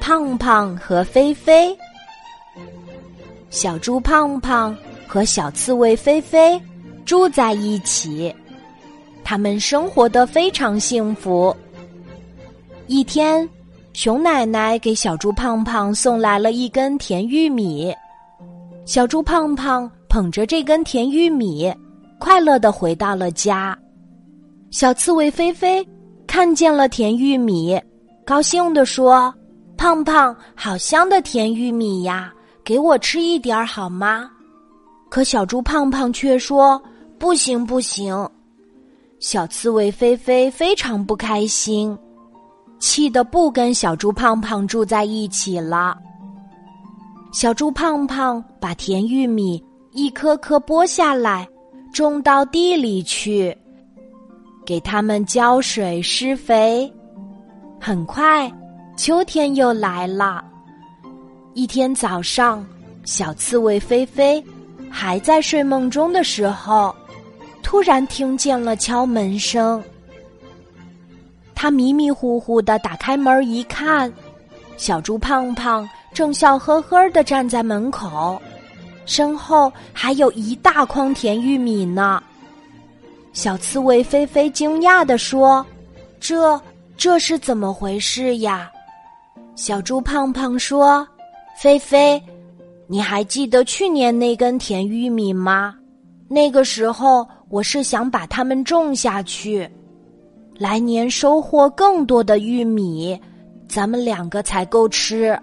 胖胖和菲菲。小猪胖胖和小刺猬菲菲住在一起，他们生活的非常幸福。一天，熊奶奶给小猪胖胖送来了一根甜玉米，小猪胖胖捧着这根甜玉米，快乐的回到了家。小刺猬菲菲看见了甜玉米，高兴地说：“胖胖，好香的甜玉米呀，给我吃一点儿好吗？”可小猪胖胖却说：“不行，不行。”小刺猬菲菲非常不开心，气得不跟小猪胖胖住在一起了。小猪胖胖把甜玉米一颗颗剥下来，种到地里去。给它们浇水施肥，很快，秋天又来了。一天早上，小刺猬菲菲还在睡梦中的时候，突然听见了敲门声。他迷迷糊糊的打开门一看，小猪胖胖正笑呵呵的站在门口，身后还有一大筐甜玉米呢。小刺猬菲菲惊讶地说：“这这是怎么回事呀？”小猪胖胖说：“菲菲，你还记得去年那根甜玉米吗？那个时候我是想把它们种下去，来年收获更多的玉米，咱们两个才够吃。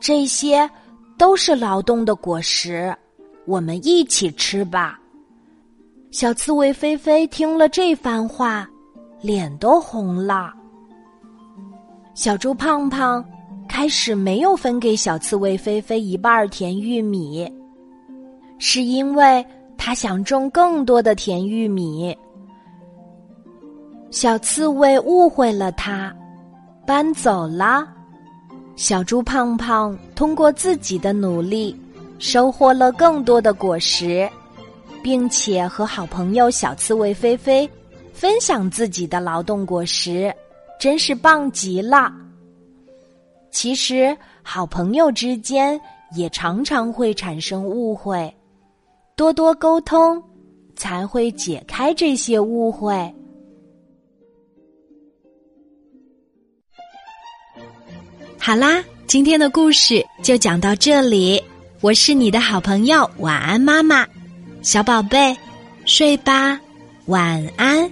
这些都是劳动的果实，我们一起吃吧。”小刺猬菲菲听了这番话，脸都红了。小猪胖胖开始没有分给小刺猬菲菲一半甜玉米，是因为他想种更多的甜玉米。小刺猬误会了他，搬走了。小猪胖胖通过自己的努力，收获了更多的果实。并且和好朋友小刺猬菲菲分享自己的劳动果实，真是棒极了。其实，好朋友之间也常常会产生误会，多多沟通才会解开这些误会。好啦，今天的故事就讲到这里，我是你的好朋友，晚安，妈妈。小宝贝，睡吧，晚安。